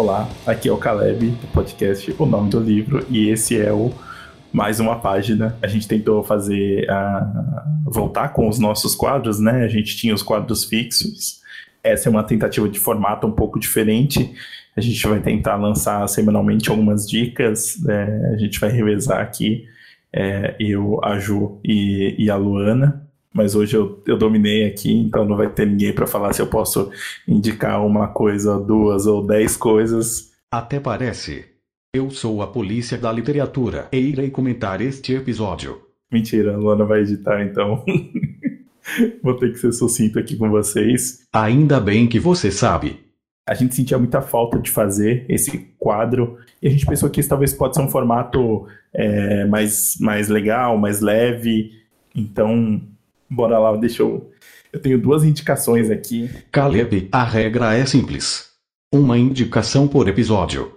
Olá, aqui é o Caleb, do podcast O Nome do Livro, e esse é o mais uma página. A gente tentou fazer a voltar com os nossos quadros, né? A gente tinha os quadros fixos. Essa é uma tentativa de formato um pouco diferente. A gente vai tentar lançar semanalmente algumas dicas. É, a gente vai revezar aqui é, eu, a Ju e, e a Luana mas hoje eu, eu dominei aqui, então não vai ter ninguém para falar se eu posso indicar uma coisa, duas ou dez coisas. Até parece. Eu sou a polícia da literatura e irei comentar este episódio. Mentira, a Luana vai editar então. Vou ter que ser sucinto aqui com vocês. Ainda bem que você sabe. A gente sentia muita falta de fazer esse quadro e a gente pensou que esse talvez pode ser um formato é, mais, mais legal, mais leve. Então, Bora lá, deixa eu. Eu tenho duas indicações aqui. Caleb, a regra é simples. Uma indicação por episódio.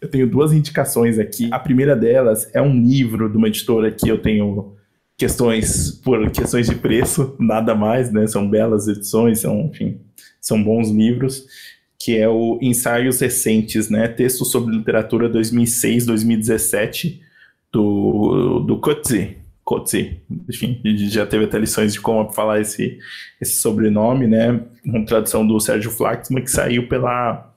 Eu tenho duas indicações aqui. A primeira delas é um livro de uma editora que eu tenho questões por questões de preço, nada mais, né? São belas edições, são, enfim, são bons livros, que é o Ensaios Recentes, né? Texto sobre literatura 2006-2017 do do Coetzee. Coetzee, enfim, já teve até lições de como falar esse, esse sobrenome, né? Uma tradução do Sérgio Flaxman que saiu pela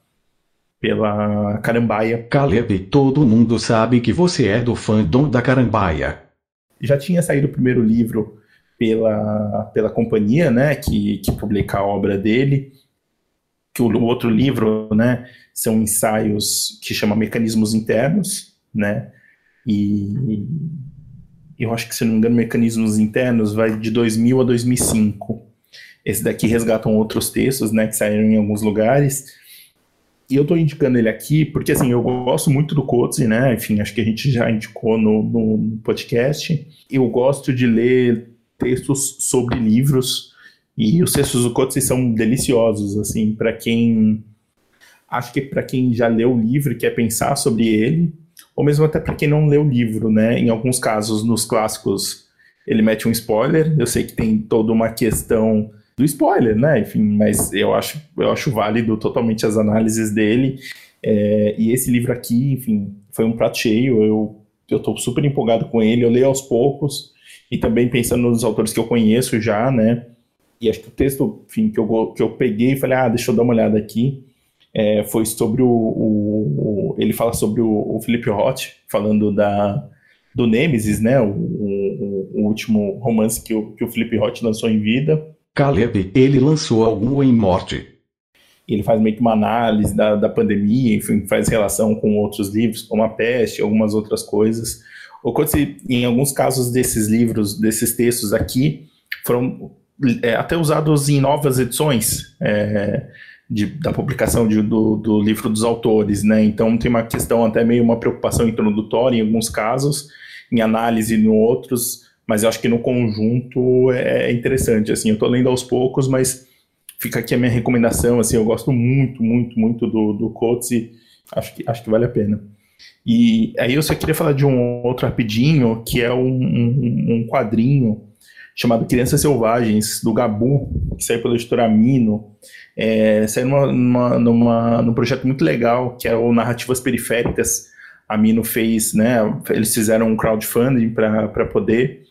pela Carambaia. Caleb, todo mundo sabe que você é do fandom da Carambaia. Já tinha saído o primeiro livro pela, pela companhia, né, que, que publica a obra dele, que o, o outro livro, né, são ensaios que chama Mecanismos Internos, né, e eu acho que, se não me engano, Mecanismos Internos vai de 2000 a 2005. Esse daqui resgatam outros textos, né, que saíram em alguns lugares. E eu estou indicando ele aqui porque, assim, eu gosto muito do Coetzee, né, enfim, acho que a gente já indicou no, no podcast. Eu gosto de ler textos sobre livros e os textos do Coetzee são deliciosos, assim, para quem... Acho que para quem já leu o livro e quer pensar sobre ele, ou mesmo até para quem não lê o livro, né? Em alguns casos, nos clássicos, ele mete um spoiler. Eu sei que tem toda uma questão do spoiler, né? Enfim, mas eu acho, eu acho válido totalmente as análises dele. É, e esse livro aqui, enfim, foi um prato cheio. Eu eu estou super empolgado com ele. Eu leio aos poucos e também pensando nos autores que eu conheço já, né? E acho que o texto, enfim, que eu, que eu peguei e falei, ah, deixa eu dar uma olhada aqui é, foi sobre o, o, o, Ele fala sobre o, o Philip Roth, falando da, do Nemesis, né? O, o, último romance que o, que o Philip Roth lançou em vida. Caleb, ele lançou algum em morte. Ele faz meio que uma análise da, da pandemia, enfim, faz relação com outros livros, como A Peste, algumas outras coisas. O Coetzee, em alguns casos desses livros, desses textos aqui, foram é, até usados em novas edições. É, de, da publicação de, do, do, livro dos autores, né? Então tem uma questão até meio uma preocupação introdutória em alguns casos, em análise em outros, mas eu acho que no conjunto é, é interessante, assim, eu estou lendo aos poucos, mas fica aqui a minha recomendação, assim, eu gosto muito, muito, muito do, do Coates acho que, acho que vale a pena. E aí eu só queria falar de um outro rapidinho, que é um, um, um quadrinho chamado Crianças Selvagens, do Gabu, que saiu pela editora Mino. É, saiu numa, numa, numa, num projeto muito legal, que é o Narrativas Periféricas. A Mino fez, né? Eles fizeram um crowdfunding para poder.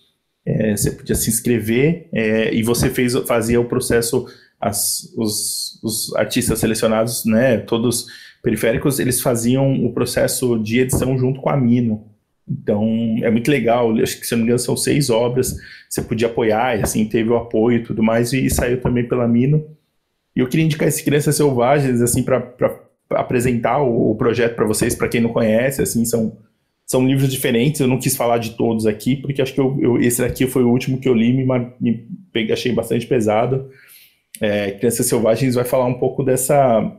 É, você podia se inscrever é, e você fez, fazia o processo, as, os, os artistas selecionados, né? Todos periféricos, eles faziam o processo de edição junto com a Mino. Então, é muito legal. Acho que, se não me engano, são seis obras. Você podia apoiar, assim, teve o apoio e tudo mais, e saiu também pela Mino. E eu queria indicar esse Crianças Selvagens, assim, para apresentar o, o projeto para vocês, para quem não conhece, assim, são, são livros diferentes. Eu não quis falar de todos aqui, porque acho que eu, eu, esse daqui foi o último que eu li, me, me achei bastante pesado. É, Crianças Selvagens vai falar um pouco dessa.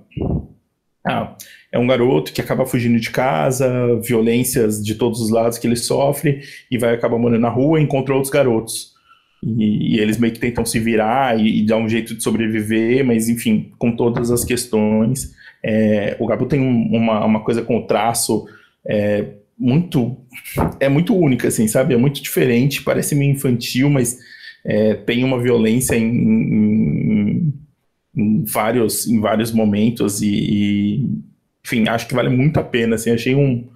Ah, é um garoto que acaba fugindo de casa, violências de todos os lados que ele sofre, e vai acabar morando na rua e encontra outros garotos. E, e eles meio que tentam se virar e, e dar um jeito de sobreviver, mas enfim, com todas as questões. É, o Gabu tem um, uma, uma coisa com o traço é, muito é muito única, assim, sabe? É muito diferente, parece meio infantil, mas é, tem uma violência em, em, em, vários, em vários momentos e, e enfim, acho que vale muito a pena, assim, achei um,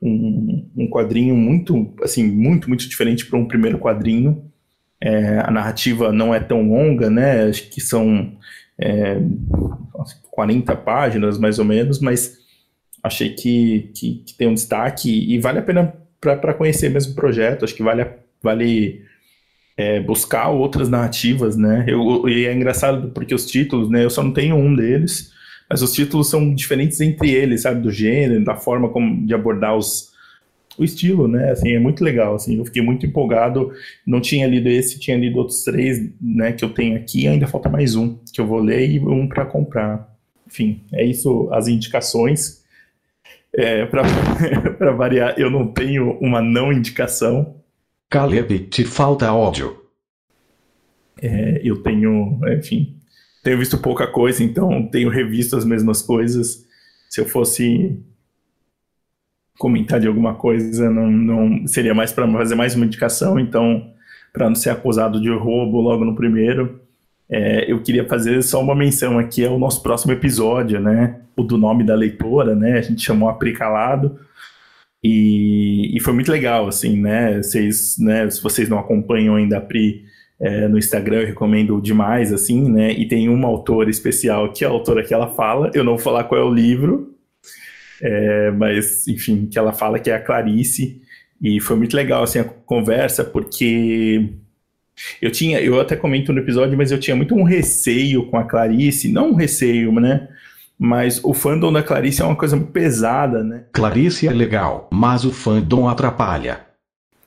um, um quadrinho muito, assim, muito, muito diferente para um primeiro quadrinho. É, a narrativa não é tão longa, né? Acho que são é, 40 páginas, mais ou menos, mas achei que, que, que tem um destaque e vale a pena para conhecer mesmo o projeto. Acho que vale, vale é, buscar outras narrativas, né? Eu, e é engraçado porque os títulos, né? Eu só não tenho um deles, mas os títulos são diferentes entre eles, sabe? Do gênero, da forma como de abordar os, o estilo, né? Assim, é muito legal, assim, eu fiquei muito empolgado, não tinha lido esse, tinha lido outros três, né, que eu tenho aqui, ainda falta mais um, que eu vou ler e um para comprar. Enfim, é isso, as indicações. É, para variar, eu não tenho uma não indicação. Caleb, te falta ódio. É, eu tenho, enfim, tenho visto pouca coisa, então tenho revisto as mesmas coisas. Se eu fosse comentar de alguma coisa, não, não seria mais para fazer mais uma indicação, então, para não ser acusado de roubo logo no primeiro, é, eu queria fazer só uma menção aqui ao nosso próximo episódio, né? O do nome da leitora, né? A gente chamou Apricalado. E, e foi muito legal, assim, né? Vocês, né? Se vocês não acompanham ainda a Pri, é, no Instagram, eu recomendo demais, assim, né? E tem uma autora especial, que é a autora que ela fala, eu não vou falar qual é o livro, é, mas, enfim, que ela fala que é a Clarice, e foi muito legal, assim, a conversa, porque eu tinha, eu até comento no episódio, mas eu tinha muito um receio com a Clarice, não um receio, né? Mas o fandom da Clarice é uma coisa muito pesada, né? Clarice é legal, mas o fandom atrapalha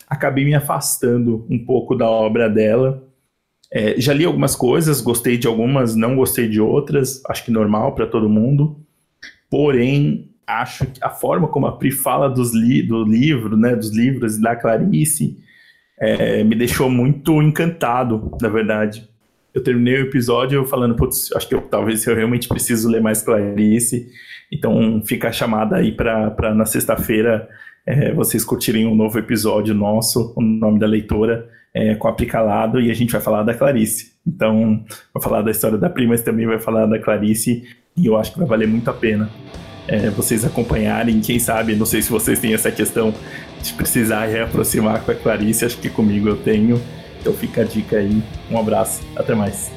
acabei me afastando um pouco da obra dela. É, já li algumas coisas, gostei de algumas, não gostei de outras, acho que normal para todo mundo. Porém, acho que a forma como a Pri fala dos li do livro, né, dos livros da Clarice, é, me deixou muito encantado, na verdade. Eu terminei o episódio falando, putz, acho que eu, talvez eu realmente preciso ler mais Clarice. Então fica a chamada aí para na sexta-feira é, vocês curtirem um novo episódio nosso, o nome da leitora, é, com Aplicalado, e a gente vai falar da Clarice. Então, vai falar da história da prima, mas também vai falar da Clarice, e eu acho que vai valer muito a pena é, vocês acompanharem. Quem sabe, não sei se vocês têm essa questão de precisar reaproximar com a Clarice, acho que comigo eu tenho. Então fica a dica aí. Um abraço, até mais.